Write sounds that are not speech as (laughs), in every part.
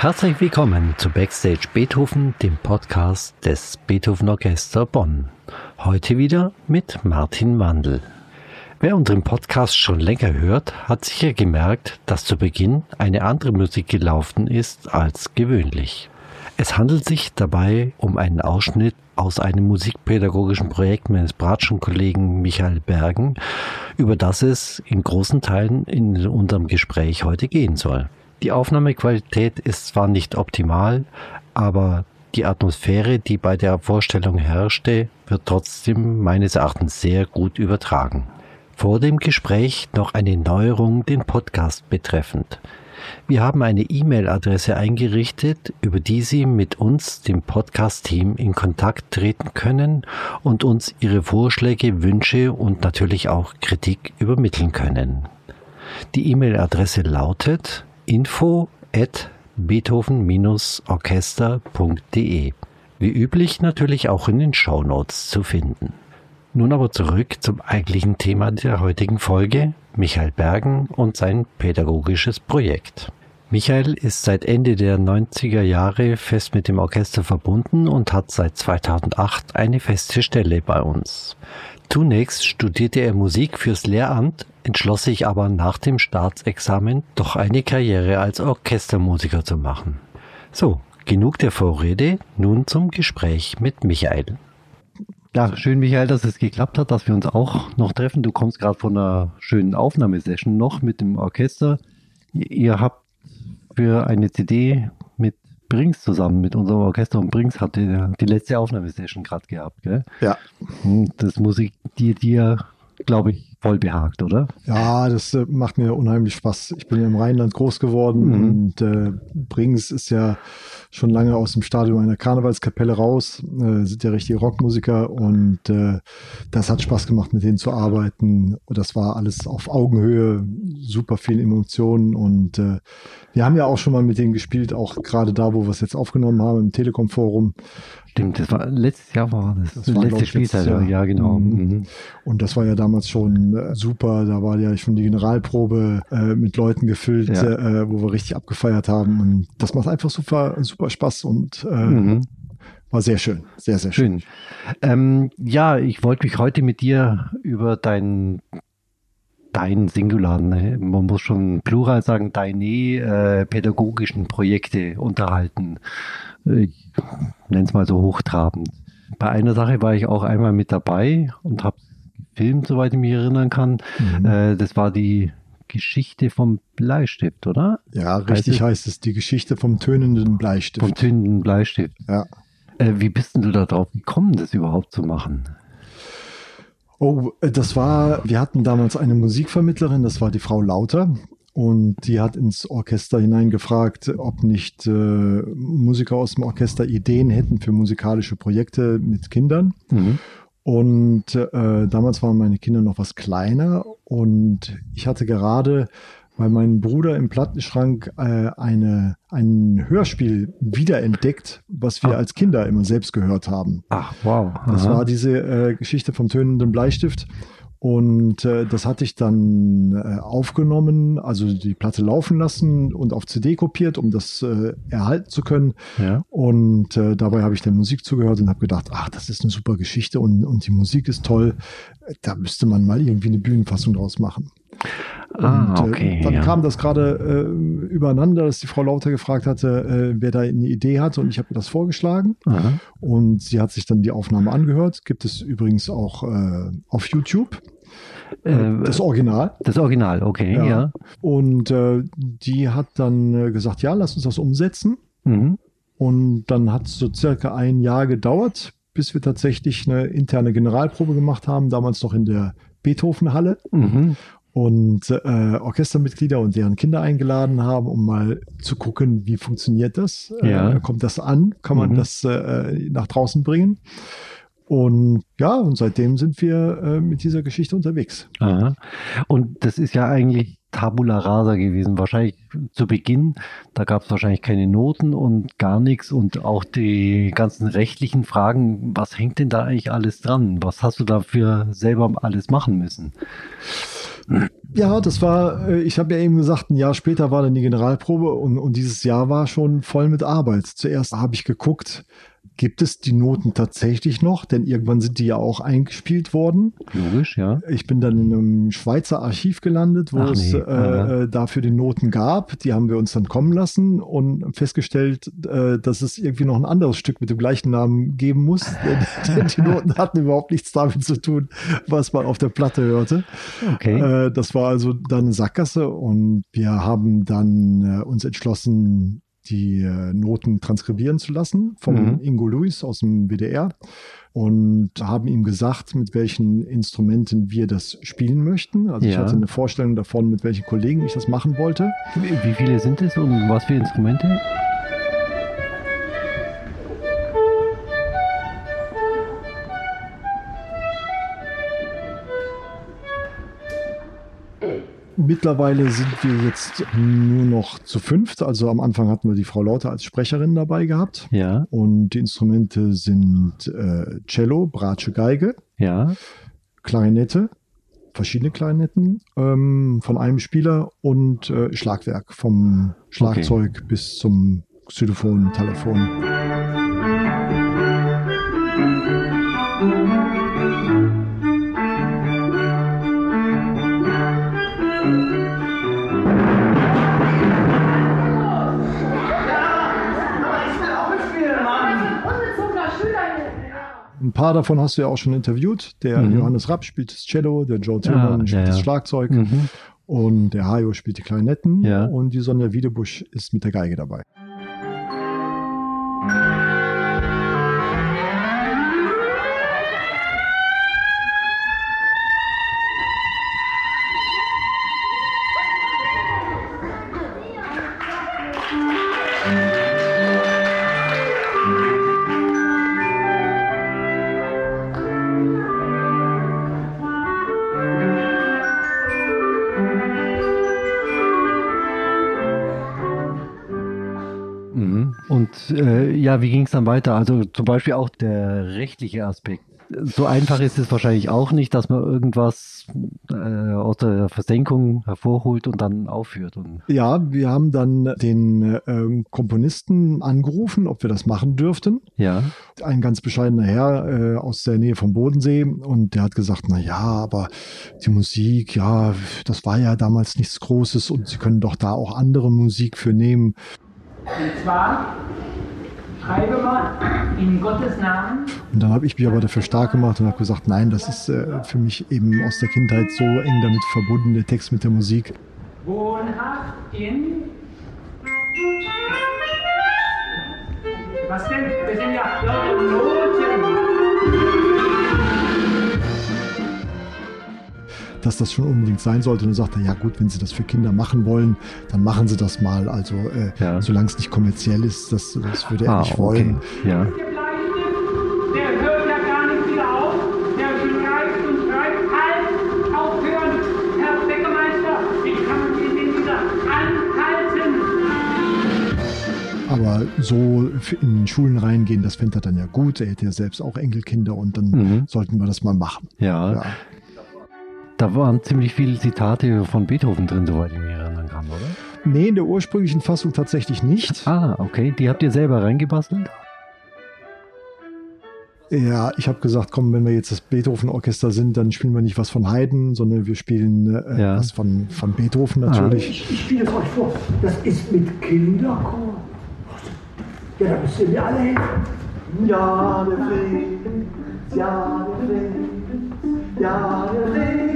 Herzlich willkommen zu Backstage Beethoven, dem Podcast des Beethoven Orchester Bonn. Heute wieder mit Martin Wandel. Wer unseren Podcast schon länger hört, hat sicher gemerkt, dass zu Beginn eine andere Musik gelaufen ist als gewöhnlich. Es handelt sich dabei um einen Ausschnitt aus einem musikpädagogischen Projekt meines Bratschen Kollegen Michael Bergen, über das es in großen Teilen in unserem Gespräch heute gehen soll. Die Aufnahmequalität ist zwar nicht optimal, aber die Atmosphäre, die bei der Vorstellung herrschte, wird trotzdem meines Erachtens sehr gut übertragen. Vor dem Gespräch noch eine Neuerung den Podcast betreffend. Wir haben eine E-Mail-Adresse eingerichtet, über die Sie mit uns, dem Podcast-Team, in Kontakt treten können und uns Ihre Vorschläge, Wünsche und natürlich auch Kritik übermitteln können. Die E-Mail-Adresse lautet info at beethoven-orchester.de. Wie üblich natürlich auch in den Show Notes zu finden. Nun aber zurück zum eigentlichen Thema der heutigen Folge, Michael Bergen und sein pädagogisches Projekt. Michael ist seit Ende der 90er Jahre fest mit dem Orchester verbunden und hat seit 2008 eine feste Stelle bei uns. Zunächst studierte er Musik fürs Lehramt, entschloss sich aber nach dem Staatsexamen doch eine Karriere als Orchestermusiker zu machen. So, genug der Vorrede, nun zum Gespräch mit Michael. Ja, schön, Michael, dass es geklappt hat, dass wir uns auch noch treffen. Du kommst gerade von einer schönen Aufnahmesession noch mit dem Orchester. Ihr habt für eine CD mit Brings zusammen mit unserem Orchester und Brings hat die, die letzte Aufnahmesession gerade gehabt, gell? Ja. Das Musik, die dir, glaube ich, voll behagt, oder? Ja, das äh, macht mir unheimlich Spaß. Ich bin ja im Rheinland groß geworden mhm. und äh, Brings ist ja schon lange aus dem Stadion einer Karnevalskapelle raus, äh, sind ja richtige Rockmusiker und äh, das hat Spaß gemacht, mit denen zu arbeiten. Und das war alles auf Augenhöhe, super viel Emotionen und äh, wir haben ja auch schon mal mit denen gespielt, auch gerade da, wo wir es jetzt aufgenommen haben, im Telekom-Forum. Stimmt, das war letztes Jahr war das. das war, letzte Spielzeit, ja, ja, genau. Mhm. mhm. Und das war ja damals schon äh, super. Da war ja schon die Generalprobe äh, mit Leuten gefüllt, ja. äh, wo wir richtig abgefeiert haben. Und das macht einfach super, super Spaß und äh, mhm. war sehr schön. Sehr, sehr schön. schön. Ähm, ja, ich wollte mich heute mit dir über dein dein Singular, ne? man muss schon Plural sagen, deine äh, pädagogischen Projekte unterhalten. Ich nenne es mal so hochtrabend. Bei einer Sache war ich auch einmal mit dabei und habe gefilmt, soweit ich mich erinnern kann. Mhm. Äh, das war die Geschichte vom Bleistift, oder? Ja, richtig heißt es, heißt es die Geschichte vom tönenden Bleistift. Vom tönenden Bleistift. Ja. Äh, wie bist denn du da drauf gekommen, das überhaupt zu machen? Oh, äh, das war, wir hatten damals eine Musikvermittlerin, das war die Frau Lauter. Und die hat ins Orchester hineingefragt, ob nicht äh, Musiker aus dem Orchester Ideen hätten für musikalische Projekte mit Kindern. Mhm. Und äh, damals waren meine Kinder noch was kleiner und ich hatte gerade bei meinem Bruder im Plattenschrank äh, eine, ein Hörspiel wiederentdeckt, was wir ah. als Kinder immer selbst gehört haben. Ach, wow. Aha. Das war diese äh, Geschichte vom tönenden Bleistift. Und äh, das hatte ich dann äh, aufgenommen, also die Platte laufen lassen und auf CD kopiert, um das äh, erhalten zu können. Ja. Und äh, dabei habe ich der Musik zugehört und habe gedacht, ach, das ist eine super Geschichte und, und die Musik ist toll. Da müsste man mal irgendwie eine Bühnenfassung draus machen. Ah, und, äh, okay, dann ja. kam das gerade äh, übereinander, dass die Frau Lauter gefragt hatte, äh, wer da eine Idee hatte und ich habe mir das vorgeschlagen. Aha. Und sie hat sich dann die Aufnahme angehört. Gibt es übrigens auch äh, auf YouTube. Äh, äh, das Original. Das Original, okay, ja. ja. Und die hat dann gesagt, ja, lass uns das umsetzen. Mhm. Und dann hat es so circa ein Jahr gedauert, bis wir tatsächlich eine interne Generalprobe gemacht haben, damals noch in der Beethovenhalle. Mhm und äh, Orchestermitglieder und deren Kinder eingeladen haben, um mal zu gucken, wie funktioniert das? Äh, ja. Äh, kommt das an? Kann man mhm. das äh, nach draußen bringen? Und ja, und seitdem sind wir äh, mit dieser Geschichte unterwegs. Aha. Und das ist ja eigentlich Tabula rasa gewesen. Wahrscheinlich zu Beginn, da gab es wahrscheinlich keine Noten und gar nichts und auch die ganzen rechtlichen Fragen, was hängt denn da eigentlich alles dran? Was hast du dafür selber alles machen müssen? Ja, das war, äh, ich habe ja eben gesagt, ein Jahr später war dann die Generalprobe und, und dieses Jahr war schon voll mit Arbeit. Zuerst habe ich geguckt, gibt es die Noten tatsächlich noch, denn irgendwann sind die ja auch eingespielt worden. Logisch, ja. Ich bin dann in einem Schweizer Archiv gelandet, wo Ach es nee, äh, aha. äh, dafür die Noten gab. Die haben wir uns dann kommen lassen und festgestellt, äh, dass es irgendwie noch ein anderes Stück mit dem gleichen Namen geben muss. (laughs) Denn, denn die Noten hatten überhaupt nichts damit zu tun, was man auf der Platte hörte. Okay. Äh, das war also dann eine Sackgasse und wir haben dann äh, uns entschlossen, die äh, Noten transkribieren zu lassen vom Mhm. Ingo Luis aus dem WDR und haben ihm gesagt, mit welchen Instrumenten wir das spielen möchten. Also ich Ja. hatte eine Vorstellung davon, mit welchen Kollegen ich das machen wollte. Wie viele sind es und was für Instrumente? Mittlerweile sind wir jetzt nur noch zu fünft. Also am Anfang hatten wir die Frau Lauter als Sprecherin dabei gehabt. Ja, Und die Instrumente sind äh, Cello, Bratsche Geige, ja. Klarinette, verschiedene Klarinetten ähm, von einem Spieler und äh, Schlagwerk vom Schlagzeug bis zum Xylophon, Telephon. Ein paar davon hast du ja auch schon interviewt. Der Mhm. Johannes Rapp spielt das Cello, der Joe Tillmann Ah, spielt ja, das. Schlagzeug Mhm. und der Hajo spielt die Klarinetten und die Sonja Wiedebusch ist mit der Geige dabei. Und äh, ja, wie ging es dann weiter? Also zum Beispiel auch der rechtliche Aspekt. So einfach ist es wahrscheinlich auch nicht, dass man irgendwas äh, aus der Versenkung hervorholt und dann aufführt. Und, Ja, wir haben dann den ähm, Komponisten angerufen, ob wir das machen dürften. ja, Ein ganz bescheidener Herr äh, aus der Nähe vom Bodensee und der hat gesagt, na ja, aber die Musik, ja, das war ja damals nichts Großes und Sie können doch da auch andere Musik für nehmen. Und zwar, schreibe mal in Gottes Namen Und dann habe ich mich aber dafür stark gemacht und habe gesagt, nein, das ist äh, für mich eben aus der Kindheit so eng damit verbunden, der Text mit der Musik. wohnhaft in. Was denn? Wir sind ja Leute Noten. Dass das schon unbedingt sein sollte. Und dann sagt er, ja gut, wenn Sie das für Kinder machen wollen, dann machen Sie das mal. Also äh, Ja. solange es nicht kommerziell ist, das, das würde er ah, nicht wollen. okay. Hört ja. Halt! Aufhören! Herr Bäckermeister, wie kann man den denn wieder anhalten? Aber so in Schulen reingehen, das fände er dann ja gut. Er hätte ja selbst auch Enkelkinder und dann Mhm. sollten wir das mal machen. ja. Ja. Da waren ziemlich viele Zitate von Beethoven drin, soweit ich mich erinnern kann, oder? Nee, in der ursprünglichen Fassung tatsächlich nicht. Ah, okay. Die habt ihr selber reingebastelt? Ja, ich habe gesagt, komm, wenn wir jetzt das Beethoven-Orchester sind, dann spielen wir nicht was von Haydn, sondern wir spielen äh, Ja. was von, von Beethoven natürlich. Ich, ich spiele es euch vor. Das ist mit Kinderchor. Ja, da müsst ihr mir alle helfen. Ja, der Fritz, ja, der Fritz, ja, der Fritz, der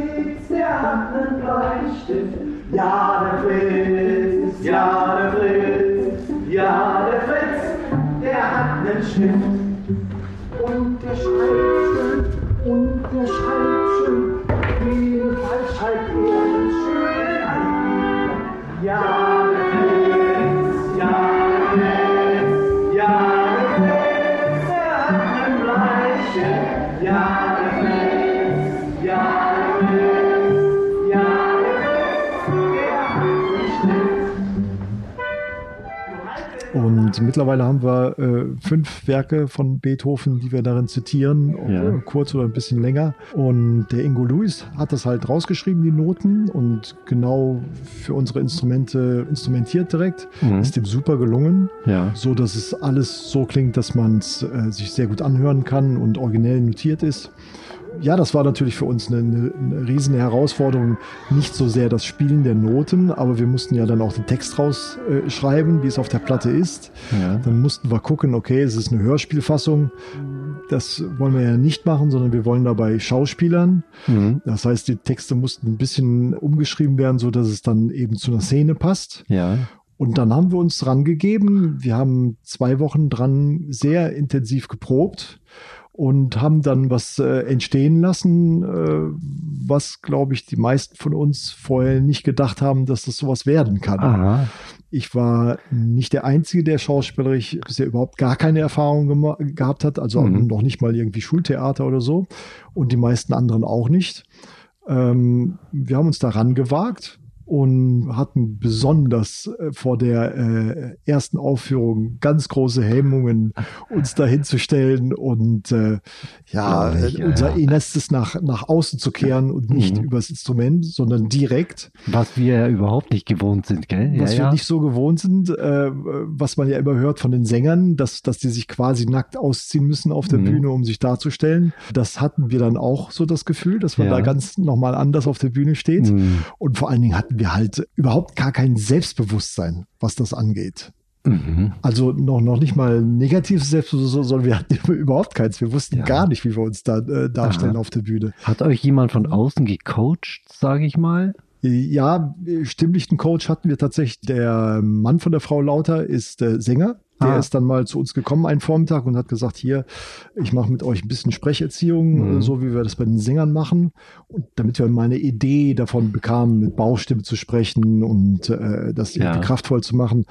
einen Bleistift. Ja, der Fritz, ja, der Fritz, ja, der Fritz, der hat einen Stift. Und der schreibt Und mittlerweile haben wir äh, fünf Werke von Beethoven, die wir darin zitieren, Ja. äh, kurz oder ein bisschen länger. Und der Ingo Lewis hat das halt rausgeschrieben, die Noten, und genau für unsere Instrumente instrumentiert direkt. Mhm. Ist dem super gelungen, Ja. so dass es alles so klingt, dass man es äh, sich sehr gut anhören kann und originell notiert ist. Ja, das war natürlich für uns eine, eine, riesen Herausforderung. Nicht so sehr das Spielen der Noten, aber wir mussten ja dann auch den Text rausschreiben, äh, wie es auf der Platte ist. Ja. Dann mussten wir gucken, okay, es ist eine Hörspielfassung. Das wollen wir ja nicht machen, sondern wir wollen dabei Schauspielern. Mhm. Das heißt, die Texte mussten ein bisschen umgeschrieben werden, so dass es dann eben zu einer Szene passt. Ja. Und dann haben wir uns dran gegeben. Wir haben zwei Wochen dran sehr intensiv geprobt und haben dann was äh, entstehen lassen, äh, was, glaube ich, die meisten von uns vorher nicht gedacht haben, dass das sowas werden kann. Aha. Ich war nicht der Einzige, der schauspielerisch bisher überhaupt gar keine Erfahrung gehabt hat, also Mhm. noch nicht mal irgendwie Schultheater oder so und die meisten anderen auch nicht. Ähm, wir haben uns daran gewagt und hatten besonders äh, vor der äh, ersten Aufführung ganz große Hemmungen, (laughs) uns da hinzustellen und äh, ja, ja, unser ja. Innerstes nach, nach außen zu kehren und nicht Mhm. übers Instrument, sondern direkt Was wir ja überhaupt nicht gewohnt sind, gell? was wir nicht so gewohnt sind, äh, was man ja immer hört von den Sängern, dass, dass die sich quasi nackt ausziehen müssen auf der Mhm. Bühne, um sich darzustellen. Das hatten wir dann auch so das Gefühl, dass man da ganz nochmal anders auf der Bühne steht. Mhm. Und vor allen Dingen hatten wir halt überhaupt gar kein Selbstbewusstsein, was das angeht. Mhm. Also noch, noch nicht mal negatives Selbstbewusstsein, sondern wir hatten (laughs) überhaupt keins. Wir wussten Ja. gar nicht, wie wir uns da äh, darstellen Aha. auf der Bühne. Hat euch jemand von außen gecoacht, sage ich mal? Ja, stimmlichen Coach hatten wir tatsächlich. Der Mann von der Frau Lauter ist äh, Sänger. Der Ah. ist dann mal zu uns gekommen einen Vormittag und hat gesagt, hier, ich mache mit euch ein bisschen Sprecherziehung, Mhm. äh, so wie wir das bei den Sängern machen. Und damit wir mal eine Idee davon bekamen, mit Bauchstimme zu sprechen und äh, das Ja. kraftvoll zu machen.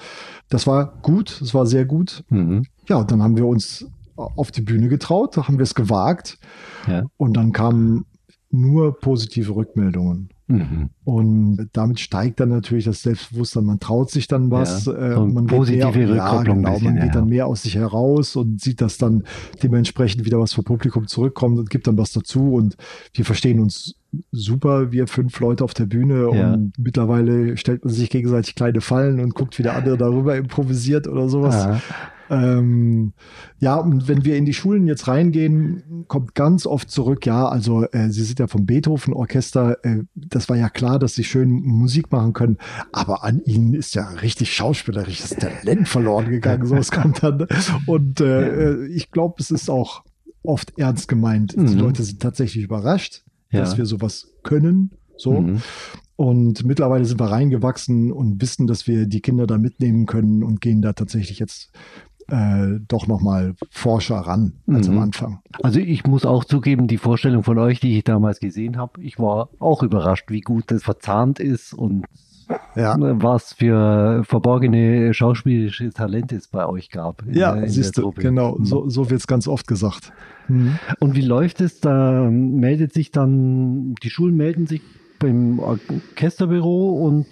Das war gut, das war sehr gut. Mhm. Ja, dann haben wir uns auf die Bühne getraut, da haben wir es gewagt. Ja. Und dann kamen nur positive Rückmeldungen. Mhm. Und damit steigt dann natürlich das Selbstbewusstsein. Man traut sich dann was. Ja, äh, so und man positive geht mehr, ja, Rückkopplung ein genau, bisschen, man geht ja. dann mehr aus sich heraus und sieht, dass dann dementsprechend wieder was vom Publikum zurückkommt und gibt dann was dazu. Und wir verstehen uns super, wir fünf Leute auf der Bühne. Ja. Und mittlerweile stellt man sich gegenseitig kleine Fallen und guckt, wie der andere darüber improvisiert oder sowas. Ähm, ja, und wenn wir in die Schulen jetzt reingehen, kommt ganz oft zurück, ja, also äh, Sie sind ja vom Beethoven-Orchester, äh, das war ja klar, dass Sie schön Musik machen können, aber an Ihnen ist ja richtig schauspielerisches Talent verloren gegangen, so es (laughs) kommt dann. Und äh, ich glaube, es ist auch oft ernst gemeint. Mhm. Die Leute sind tatsächlich überrascht, Ja. dass wir sowas können, so. Mhm. Und mittlerweile sind wir reingewachsen und wissen, dass wir die Kinder da mitnehmen können und gehen da tatsächlich jetzt äh, doch nochmal forscher ran als Mhm. am Anfang. Also ich muss auch zugeben, die Vorstellung von euch, die ich damals gesehen habe, ich war auch überrascht, wie gut das verzahnt ist und Ja, was für verborgene schauspielerische Talente es bei euch gab. ja der siehst du, genau, Mhm. so, so wird es ganz oft gesagt. Mhm. Und wie läuft es? Da meldet sich dann, die Schulen melden sich beim Orchesterbüro und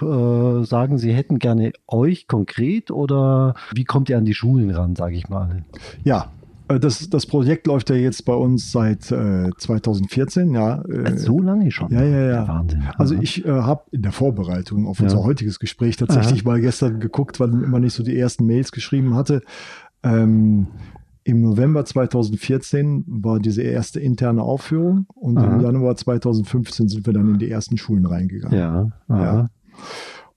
äh, sagen, sie hätten gerne euch konkret oder wie kommt ihr an die Schulen ran, sage ich mal? Ja, äh, das, das Projekt läuft ja jetzt bei uns seit äh, 2014, ja. äh, so lange schon? ja, ja, ja. Wahnsinn. Also Aha. ich äh, habe in der Vorbereitung auf Ja. unser heutiges Gespräch tatsächlich mal gestern geguckt, weil immer nicht so die ersten Mails geschrieben hatte. Ähm, Im November 2014 war diese erste interne Aufführung und Aha. im Januar 2015 sind wir dann in die ersten Schulen reingegangen. Ja, aha. Ja.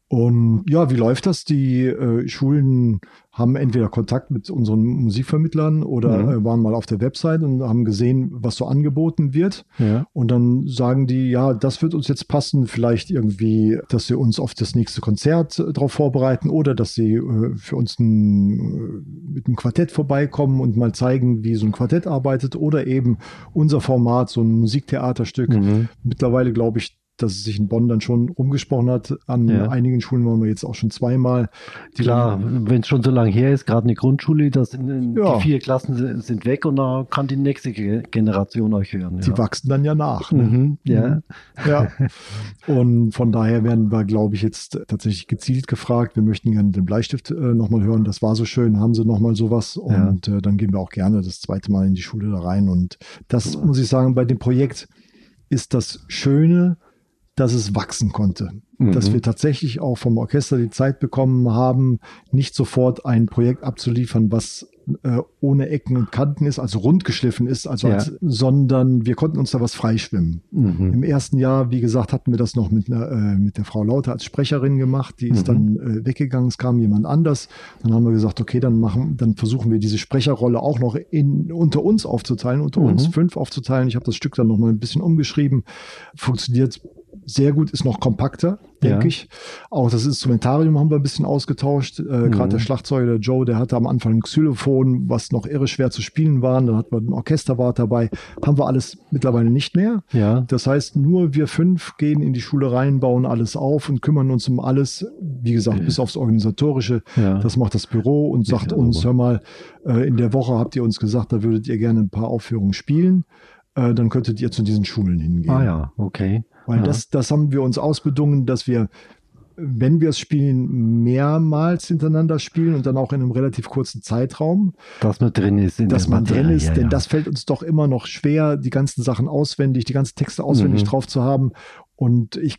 Und ja, wie läuft das? Die äh, Schulen haben entweder Kontakt mit unseren Musikvermittlern oder Mhm. äh, waren mal auf der Website und haben gesehen, was so angeboten wird. ja. Und dann sagen die, ja, das wird uns jetzt passen, vielleicht irgendwie, dass sie uns auf das nächste Konzert äh, darauf vorbereiten oder dass sie äh, für uns ein, äh, mit einem Quartett vorbeikommen und mal zeigen, wie so ein Quartett arbeitet oder eben unser Format, so ein Musiktheaterstück. Mhm. Mittlerweile, glaube ich, dass es sich in Bonn dann schon rumgesprochen hat. An Ja. einigen Schulen waren wir jetzt auch schon zweimal. Klar, wenn es schon so lange her ist, gerade eine Grundschule, das sind, Ja. die vier Klassen sind- weg und da kann die nächste Ge- Generation euch hören. Die ja. wachsen dann ja nach. Ne? Mhm, ja. Ja. Und von daher werden wir, glaube ich, jetzt tatsächlich gezielt gefragt. Wir möchten gerne den Bleistift äh, nochmal hören. Das war so schön. Haben sie nochmal sowas? Und äh, dann gehen wir auch gerne das zweite Mal in die Schule da rein. Und das muss ich sagen, bei dem Projekt ist das Schöne, dass es wachsen konnte. Mhm. Dass wir tatsächlich auch vom Orchester die Zeit bekommen haben, nicht sofort ein Projekt abzuliefern, was äh, ohne Ecken und Kanten ist, also rund geschliffen ist, also Ja. als, sondern wir konnten uns da was freischwimmen. Mhm. Im ersten Jahr, wie gesagt, hatten wir das noch mit, einer, äh, mit der Frau Lauter als Sprecherin gemacht. Die ist Mhm. dann äh, weggegangen, es kam jemand anders. Dann haben wir gesagt, okay, dann machen, dann versuchen wir diese Sprecherrolle auch noch in, unter uns aufzuteilen, unter Mhm. uns fünf aufzuteilen. Ich habe das Stück dann noch mal ein bisschen umgeschrieben. Funktioniert sehr gut, ist noch kompakter, denke Ja. ich. Auch das Instrumentarium haben wir ein bisschen ausgetauscht. Äh, Mhm. Gerade der Schlagzeuger, der Joe, der hatte am Anfang ein Xylophon, was noch irre schwer zu spielen war. Dann hatten wir ein Orchesterwart dabei. Haben wir alles mittlerweile nicht mehr. Ja. Das heißt, nur wir fünf gehen in die Schule rein, bauen alles auf und kümmern uns um alles. Wie gesagt, bis aufs Organisatorische. Ja. Das macht das Büro und sagt uns, hör mal, äh, in der Woche habt ihr uns gesagt, da würdet ihr gerne ein paar Aufführungen spielen. Äh, Dann könntet ihr zu diesen Schulen hingehen. Ah ja, okay. Weil ja. das, das haben wir uns ausbedungen, dass wir, wenn wir es spielen, mehrmals hintereinander spielen und dann auch in einem relativ kurzen Zeitraum, dass man drin ist. In dass man drin Materie, ist, ja, denn ja. das fällt uns doch immer noch schwer, die ganzen Sachen auswendig, die ganzen Texte auswendig Mhm. drauf zu haben. Und ich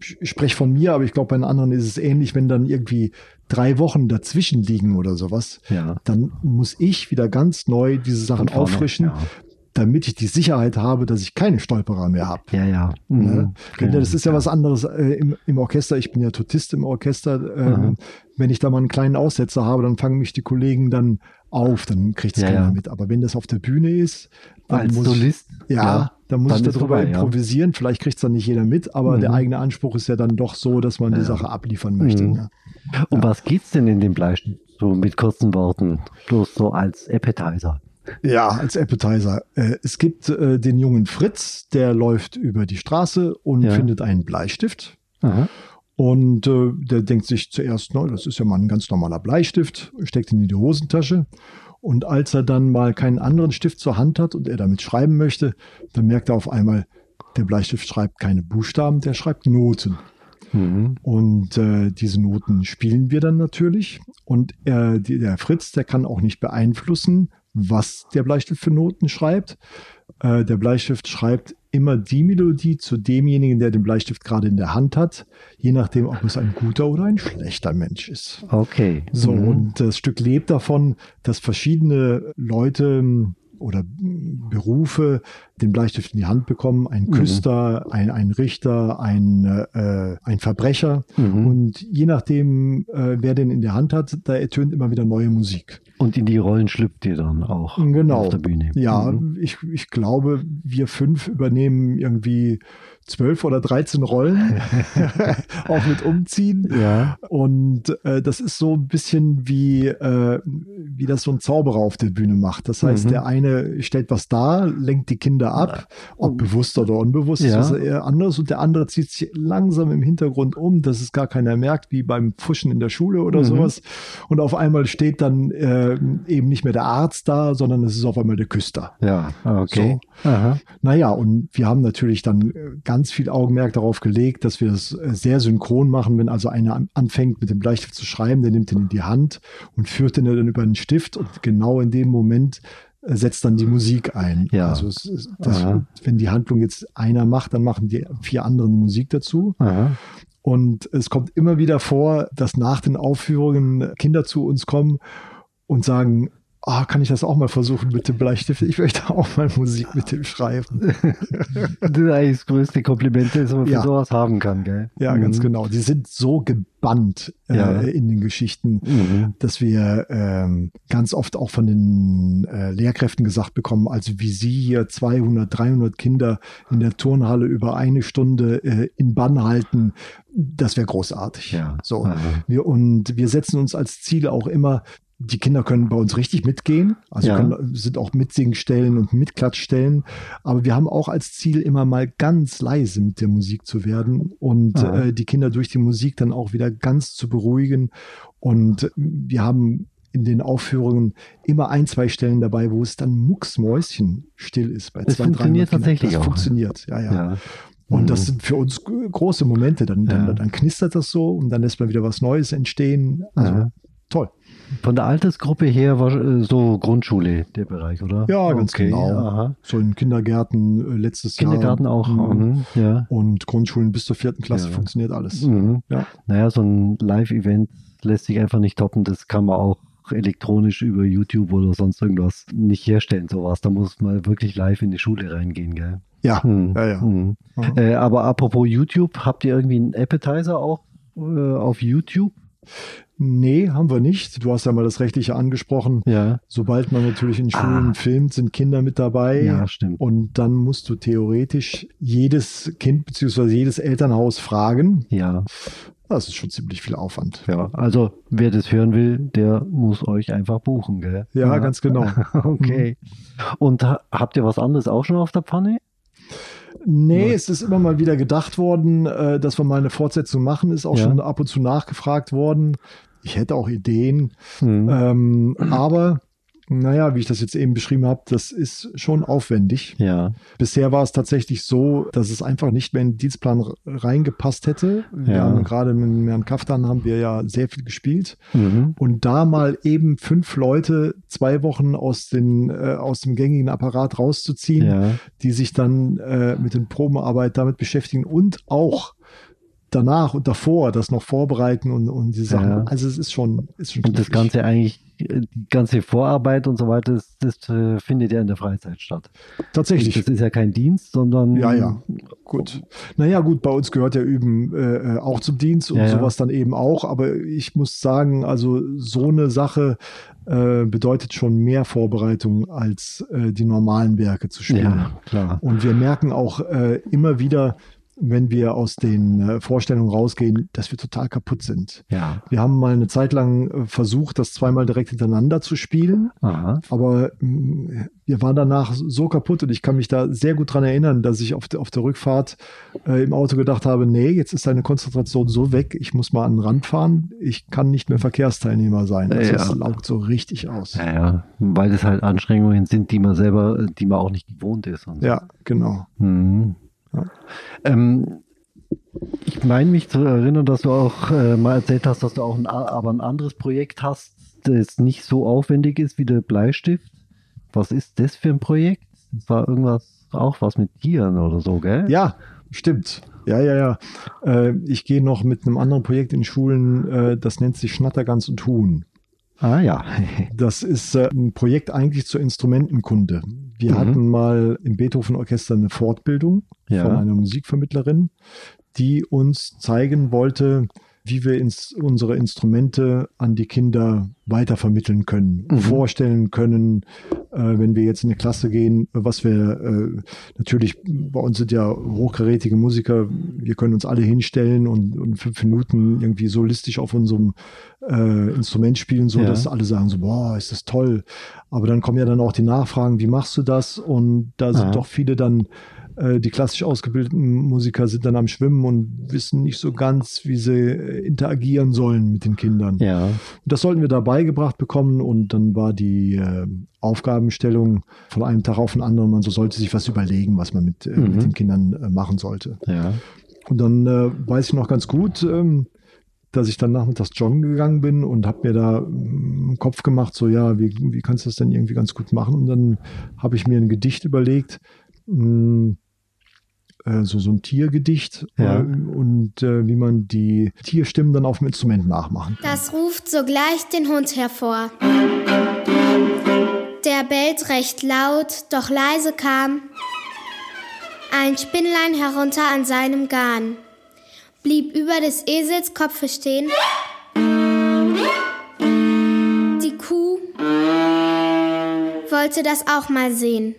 spreche von mir, aber ich glaube, bei den anderen ist es ähnlich, wenn dann irgendwie drei Wochen dazwischen liegen oder sowas, Ja. dann muss ich wieder ganz neu diese Sachen auffrischen, ja. Damit ich die Sicherheit habe, dass ich keine Stolperer mehr habe. Ja, ja. Ne? Mhm. Denn das ist ja was anderes äh, im, im Orchester. Ich bin ja Totist im Orchester. Ähm. Wenn ich da mal einen kleinen Aussetzer habe, dann fangen mich die Kollegen dann auf, dann kriegt es Ja, keiner ja. mit. Aber wenn das auf der Bühne ist, dann Als muss Solist. ich, ja, dann muss dann ich darüber vorbei, ja. improvisieren. Vielleicht kriegt es dann nicht jeder mit, aber Mhm. der eigene Anspruch ist ja dann doch so, dass man die Ja. Sache abliefern möchte. Mhm. Ne? Um was geht's denn in dem Bleistift? So mit kurzen Worten. Bloß so als Appetizer. Ja, als Appetizer. Äh, es gibt äh, den jungen Fritz, der läuft über die Straße und Ja. findet einen Bleistift. Aha. Und äh, der denkt sich zuerst, das ist ja mal ein ganz normaler Bleistift, steckt ihn in die Hosentasche. Und als er dann mal keinen anderen Stift zur Hand hat und er damit schreiben möchte, dann merkt er auf einmal, der Bleistift schreibt keine Buchstaben, der schreibt Noten. Mhm. Und äh, diese Noten spielen wir dann natürlich. Und äh, die, der Fritz, der kann auch nicht beeinflussen, was der Bleistift für Noten schreibt. Äh, der Bleistift schreibt immer die Melodie zu demjenigen, der den Bleistift gerade in der Hand hat, je nachdem, ob es ein guter oder ein schlechter Mensch ist. Okay. So, Mhm. und das Stück lebt davon, dass verschiedene Leute m, oder m, Berufe den Bleistift in die Hand bekommen. Ein Mhm. Küster, ein, ein Richter, ein, äh, ein Verbrecher. Mhm. Und je nachdem, äh, wer den in der Hand hat, da ertönt immer wieder neue Musik. Und in die Rollen schlüpft ihr dann auch Genau. auf der Bühne. Ja, Mhm. ich, ich glaube, wir fünf übernehmen irgendwie zwölf oder dreizehn Rollen, (laughs) (laughs) auch mit Umziehen. Ja. Und äh, das ist so ein bisschen wie, äh, wie das so ein Zauberer auf der Bühne macht. Das heißt, Mhm. der eine stellt was dar, lenkt die Kinder ab, ob bewusst oder unbewusst, Ja. ist eher anders. Und der andere zieht sich langsam im Hintergrund um, dass es gar keiner merkt, wie beim Pfuschen in der Schule oder Mhm. sowas. Und auf einmal steht dann äh, eben nicht mehr der Arzt da, sondern es ist auf einmal der Küster. Ja, okay. Aha. Naja, und wir haben natürlich dann äh, ganz viel Augenmerk darauf gelegt, dass wir das äh, sehr synchron machen. Wenn also einer an- anfängt mit dem Bleistift zu schreiben, der nimmt den in die Hand und führt den dann über den Stift und genau in dem Moment äh, setzt dann die Musik ein. Ja. Also ist- das, wenn die Handlung jetzt einer macht, dann machen die vier anderen die Musik dazu. Aha. Und es kommt immer wieder vor, dass nach den Aufführungen Kinder zu uns kommen und sagen, ah, kann ich das auch mal versuchen mit dem Bleistift? Ich möchte (laughs) auch mal Musik mit dem schreiben. Das ist eigentlich das größte Kompliment, das man für Ja. sowas haben kann, gell? Ja, ganz genau. Die sind so gebannt äh, Ja. in den Geschichten, Mhm. dass wir ähm, ganz oft auch von den äh, Lehrkräften gesagt bekommen, also wie sie hier 200, 300 Kinder in der Turnhalle über eine Stunde äh, in Bann halten, das wäre großartig. Ja. So. Aha. Wir, und wir setzen uns als Ziel auch immer, die Kinder können bei uns richtig mitgehen, also Ja. können, sind auch Mitsingstellen und Mitklatschstellen. Aber wir haben auch als Ziel, immer mal ganz leise mit der Musik zu werden und Ah. äh, die Kinder durch die Musik dann auch wieder ganz zu beruhigen. Und wir haben in den Aufführungen immer ein, zwei Stellen dabei, wo es dann mucksmäuschen still ist. Bei Das zwei, funktioniert 300 Kindern. tatsächlich das auch. funktioniert, ja, ja. Ja. Und Mhm. das sind für uns große Momente. Dann, dann, Ja. dann knistert das so und dann lässt man wieder was Neues entstehen. Also Ja. toll. Von der Altersgruppe her war äh, so Grundschule der Bereich, oder? Ja, ganz okay. genau. Aha. So in Kindergärten äh, letztes Kindergarten Jahr. auch. Mhm. Mhm. Ja. Und Grundschulen bis zur vierten Klasse Ja. funktioniert alles. Mhm. Ja. Naja, so ein Live-Event lässt sich einfach nicht toppen. Das kann man auch elektronisch über YouTube oder sonst irgendwas nicht herstellen, sowas. Da muss man wirklich live in die Schule reingehen, gell? Ja, Hm. ja, ja. Hm. Äh, aber apropos YouTube, habt ihr irgendwie einen Appetizer auch äh, auf YouTube? Nee, haben wir nicht. Du hast ja mal das Rechtliche angesprochen. Ja. Sobald man natürlich in Schulen Ah. filmt, sind Kinder mit dabei. Ja, stimmt. Und dann musst du theoretisch jedes Kind bzw. jedes Elternhaus fragen. Ja, Das ist schon ziemlich viel Aufwand. ja. Also, wer das hören will, der muss euch einfach buchen, gell? Ja, ganz genau. (laughs) Okay. Und ha habt ihr was anderes auch schon auf der Pfanne? Nee, es ist immer mal wieder gedacht worden, äh, dass wir mal eine Fortsetzung machen. Ist auch Ja. schon ab und zu nachgefragt worden. Ich hätte auch Ideen. Hm. Ähm, aber, naja, wie ich das jetzt eben beschrieben habe, das ist schon aufwendig. Ja. Bisher war es tatsächlich so, dass es einfach nicht mehr in den Dienstplan reingepasst hätte. Wir Ja. haben gerade mit Herrn Kaftan haben wir ja sehr viel gespielt. Mhm. Und da mal eben fünf Leute zwei Wochen aus, den, äh, aus dem gängigen Apparat rauszuziehen, Ja. die sich dann äh, mit den Probenarbeit damit beschäftigen und auch danach und davor das noch vorbereiten und, und die Sachen. Ja. Also es ist schon, ist schon Und das. Ganze eigentlich, die ganze Vorarbeit und so weiter, das, das äh, findet ja in der Freizeit statt. tatsächlich. Das ist ja kein Dienst, sondern. Ja, ja, gut. Naja, gut, bei uns gehört ja Üben äh, äh, auch zum Dienst und Ja, ja. sowas dann eben auch. Aber ich muss sagen, also so eine Sache äh, bedeutet schon mehr Vorbereitung als äh, die normalen Werke zu spielen. Ja, klar. Und wir merken auch äh, immer wieder, wenn wir aus den äh, Vorstellungen rausgehen, dass wir total kaputt sind. Ja. Wir haben mal eine Zeit lang äh, versucht, das zweimal direkt hintereinander zu spielen. Aha. Aber mh, wir waren danach so kaputt und ich kann mich da sehr gut dran erinnern, dass ich auf, der auf der Rückfahrt äh, im Auto gedacht habe, nee, jetzt ist deine Konzentration so weg, ich muss mal an den Rand fahren, ich kann nicht mehr Verkehrsteilnehmer sein. Also Ja. es laugt so richtig aus. Ja, ja. Weil das halt Anstrengungen sind, die man selber, die man auch nicht gewohnt ist. Und. Ja, genau. Mhm. Ähm, ich meine mich zu erinnern, dass du auch äh, mal erzählt hast, dass du auch ein, aber ein anderes Projekt hast, das nicht so aufwendig ist wie der Bleistift. Was ist das für ein Projekt? Das war irgendwas, auch was mit Tieren oder so, gell? Ja, stimmt. Ja, ja, ja. Äh, ich gehe noch mit einem anderen Projekt in Schulen, äh, das nennt sich Schnattergans und Huhn. Ah ja. (laughs) Das ist äh, ein Projekt eigentlich zur Instrumentenkunde. Wir Mhm. hatten mal im Beethoven-Orchester eine Fortbildung Ja. von einer Musikvermittlerin, die uns zeigen wollte, wie wir ins, unsere Instrumente an die Kinder weitervermitteln können, Mhm. vorstellen können, äh, wenn wir jetzt in eine Klasse gehen, was wir äh, natürlich, bei uns sind ja hochkarätige Musiker, wir können uns alle hinstellen und, und fünf Minuten irgendwie solistisch auf unserem äh, Instrument spielen, so Ja. dass alle sagen so, boah, ist das toll. Aber dann kommen ja dann auch die Nachfragen, wie machst du das? Und da sind Aha. doch viele dann äh, die klassisch ausgebildeten Musiker sind dann am Schwimmen und wissen nicht so ganz, wie sie äh, interagieren sollen mit den Kindern. Ja. Und das sollten wir da beigebracht bekommen und dann war die äh, Aufgabenstellung von einem Tag auf den anderen, man so sollte sich was überlegen, was man mit, äh, Mhm. mit den Kindern äh, machen sollte. Ja. Und dann weiß ich noch ganz gut, ähm, dass ich dann nachmittags joggen gegangen bin und habe mir da mm, einen Kopf gemacht, so ja, wie, wie kannst du das denn irgendwie ganz gut machen? Und dann habe ich mir ein Gedicht überlegt, mh, äh, so, so ein Tiergedicht Ja. äh, und äh, wie man die Tierstimmen dann auf dem Instrument nachmachen kann. Das ruft sogleich den Hund hervor. Der bellt recht laut, doch leise kam ein Spinnlein herunter an seinem Garn, blieb über des Esels Kopfe stehen. Die Kuh wollte das auch mal sehen.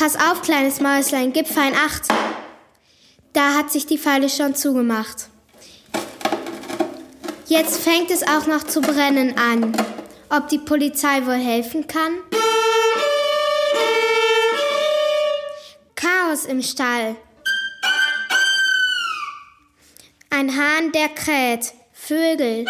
Pass auf, kleines Mäuslein, gib fein Acht. Da hat sich die Falle schon zugemacht. Jetzt fängt es auch noch zu brennen an. Ob die Polizei wohl helfen kann? Chaos im Stall. Ein Hahn, der kräht. Vögel.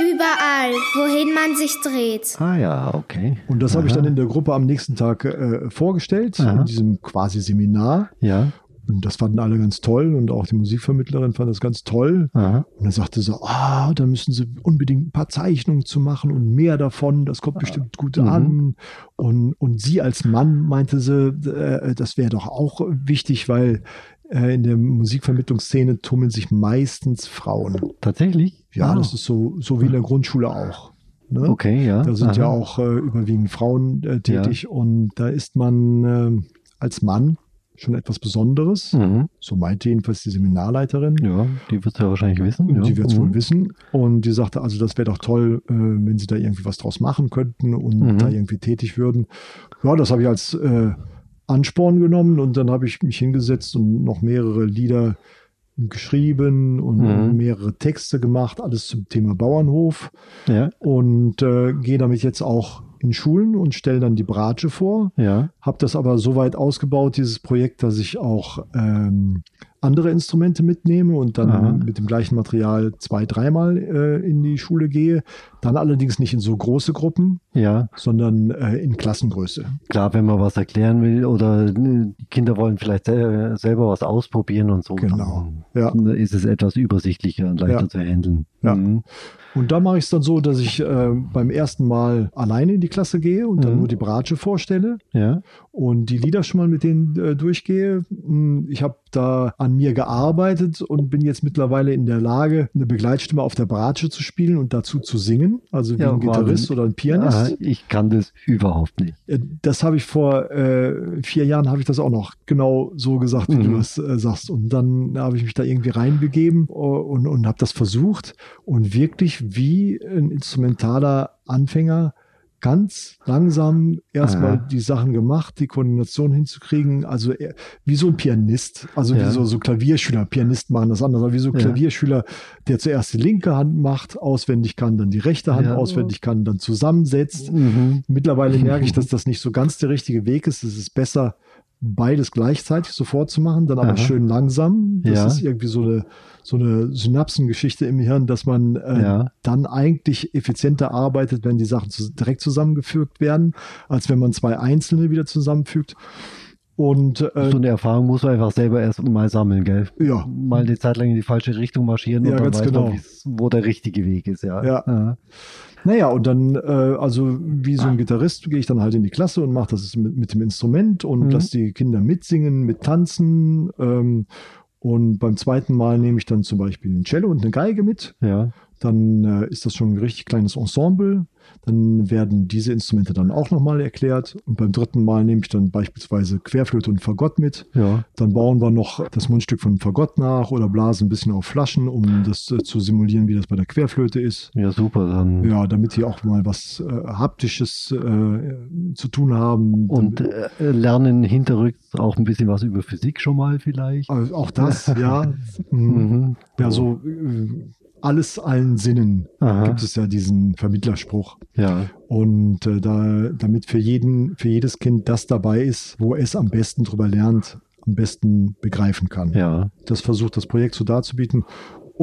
Überall, wohin man sich dreht. Ah ja, okay. Und das habe ich dann in der Gruppe am nächsten Tag äh, vorgestellt, Aha. in diesem quasi Seminar. Ja. Und das fanden alle ganz toll und auch die Musikvermittlerin fand das ganz toll. Aha. Und dann sagte sie, ah, da müssen sie unbedingt ein paar Zeichnungen zu machen und mehr davon, das kommt bestimmt gut Mhm. an. Und, und sie als Mann meinte sie, äh, das wäre doch auch wichtig, weil äh, in der Musikvermittlungsszene tummeln sich meistens Frauen. Tatsächlich? Ja, Ah. das ist so, so wie in der Grundschule auch. Ne? Okay, ja. Da sind ja Aha. auch äh, überwiegend Frauen äh, tätig und da ist man äh, als Mann schon etwas Besonderes. Mhm. So meinte jedenfalls die Seminarleiterin. Ja, die wird ja wahrscheinlich wissen. Ja. Die wird es Mhm. wohl wissen. Und die sagte, also das wäre doch toll, äh, wenn sie da irgendwie was draus machen könnten und Mhm. da irgendwie tätig würden. Ja, das habe ich als äh, Ansporn genommen und dann habe ich mich hingesetzt und noch mehrere Lieder geschrieben und Mhm. mehrere Texte gemacht, alles zum Thema Bauernhof Ja, und äh, gehe damit jetzt auch in Schulen und stelle dann die Bratsche vor. ja. Habe das aber so weit ausgebaut, dieses Projekt, dass ich auch ähm, andere Instrumente mitnehme und dann Aha. mit dem gleichen Material zwei, dreimal äh, in die Schule gehe. Dann allerdings nicht in so große Gruppen, Ja, sondern äh, in Klassengröße. klar, wenn man was erklären will oder äh, die Kinder wollen vielleicht sel- selber was ausprobieren und so, Genau. Ja. dann ist es etwas übersichtlicher und leichter Ja. zu handeln. Ja. Mhm. Und da mache ich es dann so, dass ich äh, beim ersten Mal alleine in die Klasse gehe und dann Mhm. nur die Bratsche vorstelle Ja, und die Lieder schon mal mit denen äh, durchgehe. Hm, Ich habe da an mir gearbeitet und bin jetzt mittlerweile in der Lage, eine Begleitstimme auf der Bratsche zu spielen und dazu zu singen, also wie Ja, ein Gitarrist oder ein Pianist. Aha, ich kann das überhaupt nicht. Äh, Das habe ich vor äh, vier Jahren habe ich das auch noch genau so gesagt, wie Mhm. du das äh, sagst. Und dann habe ich mich da irgendwie reinbegeben äh, und, und habe das versucht und wirklich wie ein instrumentaler Anfänger ganz langsam erstmal Aha. die Sachen gemacht, die Koordination hinzukriegen. Also wie so ein Pianist, also Ja. wie so, so Klavierschüler. Pianisten machen das anders, aber wie so ein. Klavierschüler, der zuerst die linke Hand macht, auswendig kann, dann die rechte Hand Ja. auswendig kann, dann zusammensetzt. Mhm. Mittlerweile (laughs) merke ich, dass das nicht so ganz der richtige Weg ist. Es ist besser, beides gleichzeitig sofort zu machen, dann aber Aha. schön langsam. Das Ja. ist irgendwie so eine, so eine Synapsengeschichte im Hirn, dass man äh, Ja. dann eigentlich effizienter arbeitet, wenn die Sachen zu, direkt zusammengefügt werden, als wenn man zwei einzelne wieder zusammenfügt. Und äh, So eine Erfahrung muss man einfach selber erst mal sammeln, gell? ja, Mal eine Zeit lang in die falsche Richtung marschieren Ja, und dann weiß genau. man, wo der richtige Weg ist, ja. Ja. Ja. Naja, und dann, äh, also wie so ein Gitarrist, gehe ich dann halt in die Klasse und mache das mit, mit dem Instrument und Mhm. lasse die Kinder mitsingen, mit tanzen. Ähm, und beim zweiten Mal nehme ich dann zum Beispiel ein Cello und eine Geige mit. ja. Dann äh, ist das schon ein richtig kleines Ensemble. Dann werden diese Instrumente dann auch nochmal erklärt. Und beim dritten Mal nehme ich dann beispielsweise Querflöte und Fagott mit. Ja. Dann bauen wir noch das Mundstück von Fagott nach oder blasen ein bisschen auf Flaschen, um das äh, zu simulieren, wie das bei der Querflöte ist. Ja, super. Dann Ja, damit die auch mal was äh, Haptisches äh, zu tun haben. Und äh, lernen hinterrücks auch ein bisschen was über Physik schon mal vielleicht. Also auch das, ja. (laughs) Mhm. Mhm. Ja, so äh, alles allen Sinnen Aha. gibt es ja diesen Vermittlerspruch. Ja, Und äh, da, damit für jeden, für jedes Kind das dabei ist, wo es am besten drüber lernt, am besten begreifen kann. ja. Das versucht das Projekt so darzubieten.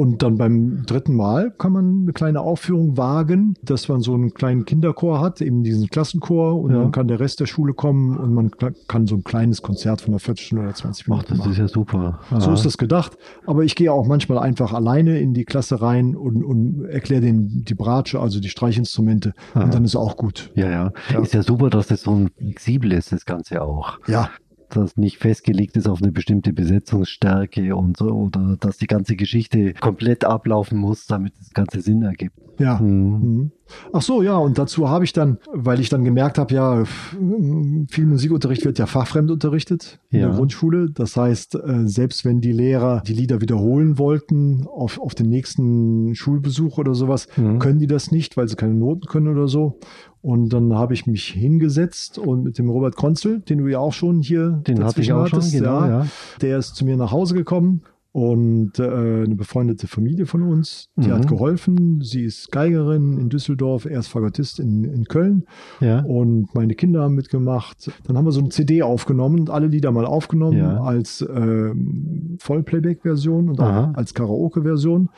Und dann beim dritten Mal kann man eine kleine Aufführung wagen, dass man so einen kleinen Kinderchor hat, eben diesen Klassenchor, und Ja. dann kann der Rest der Schule kommen und man kann so ein kleines Konzert von einer Viertelstunde oder 20 Ach, Minuten das machen. ist ja super. So Aha. ist das gedacht. Aber ich gehe auch manchmal einfach alleine in die Klasse rein und, und erkläre denen die Bratsche, also die Streichinstrumente. Aha. Und dann ist auch gut. Ja, ja, Ja. Ist ja super, dass das so ein flexibel ist, das Ganze auch. Ja, Dass nicht festgelegt ist auf eine bestimmte Besetzungsstärke und so, oder dass die ganze Geschichte komplett ablaufen muss, damit das Ganze Sinn ergibt. ja. Mhm. Mhm. Ach so, ja, und dazu habe ich dann, weil ich dann gemerkt habe, ja, viel Musikunterricht wird ja fachfremd unterrichtet in Ja. der Grundschule. Das heißt, äh, selbst wenn die Lehrer die Lieder wiederholen wollten auf, auf den nächsten Schulbesuch oder sowas, Mhm. können die das nicht, weil sie keine Noten können oder so. Und dann habe ich mich hingesetzt und mit dem Robert Konzel, den du ja auch schon hier Den hatte ich auch schon, hattest, genau, ja. der ist zu mir nach Hause gekommen und äh, eine befreundete Familie von uns, die Mhm. hat geholfen. Sie ist Geigerin in Düsseldorf, er ist Fagottist in, in Köln Ja. und meine Kinder haben mitgemacht. Dann haben wir so eine CD aufgenommen und alle Lieder mal aufgenommen Ja. als ähm, Vollplayback-Version und Aha. auch als Karaoke-Version.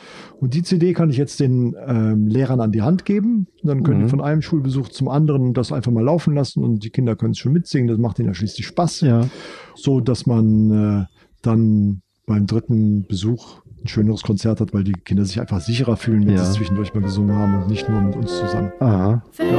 Und die CD kann ich jetzt den ähm, Lehrern an die Hand geben. Dann können Mhm. die von einem Schulbesuch zum anderen das einfach mal laufen lassen und die Kinder können es schon mitsingen. Das macht ihnen ja schließlich Spaß. Ja. So, dass man äh, dann beim dritten Besuch ein schöneres Konzert hat, weil die Kinder sich einfach sicherer fühlen, wenn Ja. sie es zwischendurch mal gesungen haben und nicht nur mit uns zusammen. Aha. Fällt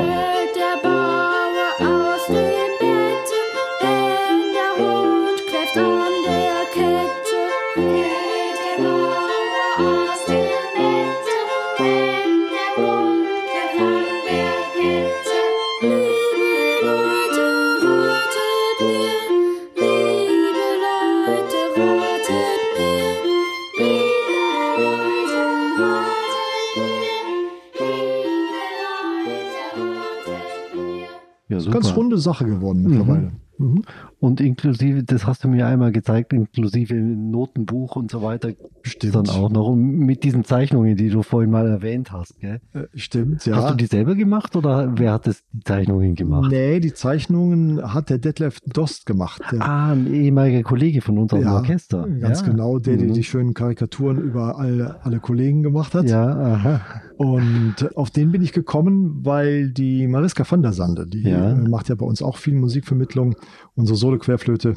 Runde Sache geworden mittlerweile. Mhm. Und inklusive, das hast du mir einmal gezeigt, inklusive Notenbuch und so weiter. Stimmt. Dann auch noch mit diesen Zeichnungen, die du vorhin mal erwähnt hast. Gell? Äh, stimmt, ja. Hast du die selber gemacht oder wer hat das, die Zeichnungen gemacht? Nee, die Zeichnungen hat der Detlef Dost gemacht. Der, Ah, ein ehemaliger Kollege von uns aus dem Ja, Orchester. Ganz ja. genau, der, der Mhm. die schönen Karikaturen über alle, alle Kollegen gemacht hat. Ja, aha. Und auf den bin ich gekommen, weil die Mariska van der Sande, die Ja. äh, macht ja bei uns auch viel Musikvermittlung, unsere Solo-Querflöte,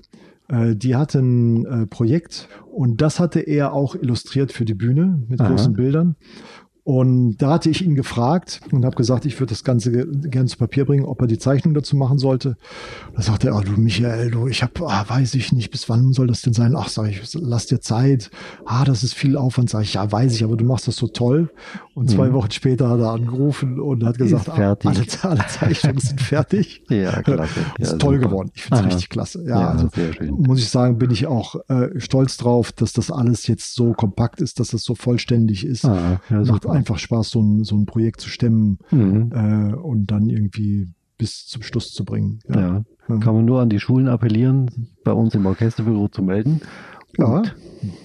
die hatte ein äh, Projekt und das hatte er auch illustriert für die Bühne mit Aha. großen Bildern. Und da hatte ich ihn gefragt und habe gesagt, ich würde das Ganze ge gerne zu Papier bringen, ob er die Zeichnung dazu machen sollte. Da sagte er, ah, du Michael, du, ich habe, ah, weiß ich nicht, bis wann soll das denn sein? Ach, sag ich, lass dir Zeit. Ah, das ist viel Aufwand. Sag ich, ja, weiß ich, aber du machst das so toll. Und zwei Mhm. Wochen später hat er angerufen und hat gesagt, Ist. Ah, alle, alle Zeichnungen sind fertig. (laughs) Ja, klasse. (laughs) ist Ja, toll super. geworden. Ich finde es Aha. richtig klasse. Ja, Ja, also muss ich sagen, bin ich auch äh, stolz drauf, dass das alles jetzt so kompakt ist, dass das so vollständig ist. Ah, ja, Macht. Einfach Spaß, so ein, so ein Projekt zu stemmen Mhm. äh, und dann irgendwie bis zum Schluss zu bringen. Ja. Ja. Kann man nur an die Schulen appellieren, bei uns im Orchesterbüro zu melden Ja. und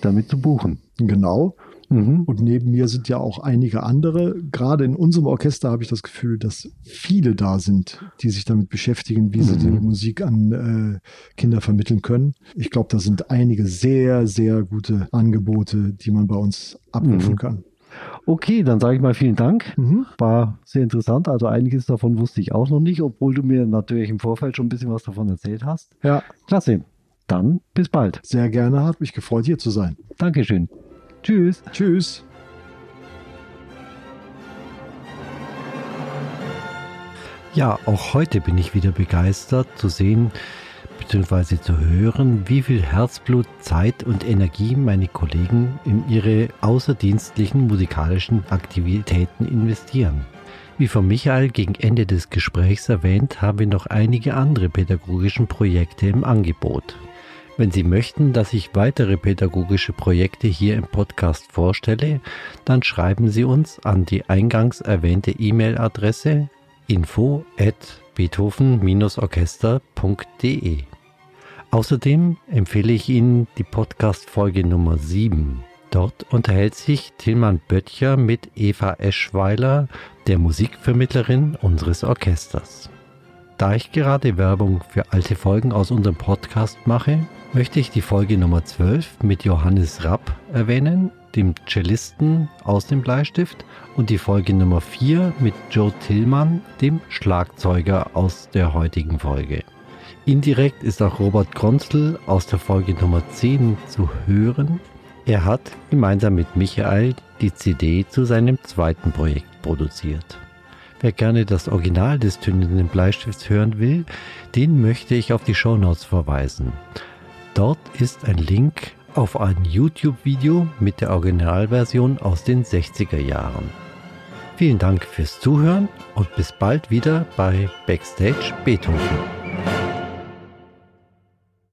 damit zu buchen. Genau. Mhm. Und neben mir sind ja auch einige andere. Gerade in unserem Orchester habe ich das Gefühl, dass viele da sind, die sich damit beschäftigen, wie sie Mhm. die Musik an äh, Kinder vermitteln können. Ich glaube, da sind einige sehr, sehr gute Angebote, die man bei uns abrufen Mhm. kann. Okay, dann sage ich mal vielen Dank. Mhm. War sehr interessant. Also einiges davon wusste ich auch noch nicht, obwohl du mir natürlich im Vorfeld schon ein bisschen was davon erzählt hast. Ja, Klasse. Dann bis bald. sehr gerne. Hat mich gefreut, hier zu sein. Dankeschön. Tschüss. Tschüss. Ja, auch heute bin ich wieder begeistert zu sehen bzw. zu hören, wie viel Herzblut, Zeit und Energie meine Kollegen in ihre außerdienstlichen musikalischen Aktivitäten investieren. Wie von Michael gegen Ende des Gesprächs erwähnt, haben wir noch einige andere pädagogischen Projekte im Angebot. Wenn Sie möchten, dass ich weitere pädagogische Projekte hier im Podcast vorstelle, dann schreiben Sie uns an die eingangs erwähnte E-Mail-Adresse info at beethoven-orchester.de. Außerdem empfehle ich Ihnen die Podcast-Folge Nummer 7. Dort unterhält sich Tilman Böttcher mit Eva Eschweiler, der Musikvermittlerin unseres Orchesters. Da ich gerade Werbung für alte Folgen aus unserem Podcast mache, möchte ich die Folge Nummer 12 mit Johannes Rapp erwähnen, dem Cellisten aus dem Bleistift, und die Folge Nummer 4 mit Joe Tillmann, dem Schlagzeuger aus der heutigen Folge. Indirekt ist auch Robert Gronzl aus der Folge Nummer 10 zu hören. Er hat gemeinsam mit Michael die CD zu seinem zweiten Projekt produziert. Wer gerne das Original des tönenden Bleistifts hören will, den möchte ich auf die Shownotes verweisen. Dort ist ein Link auf ein YouTube-Video mit der Originalversion aus den 60er Jahren. Vielen Dank fürs Zuhören und bis bald wieder bei Backstage Beethoven.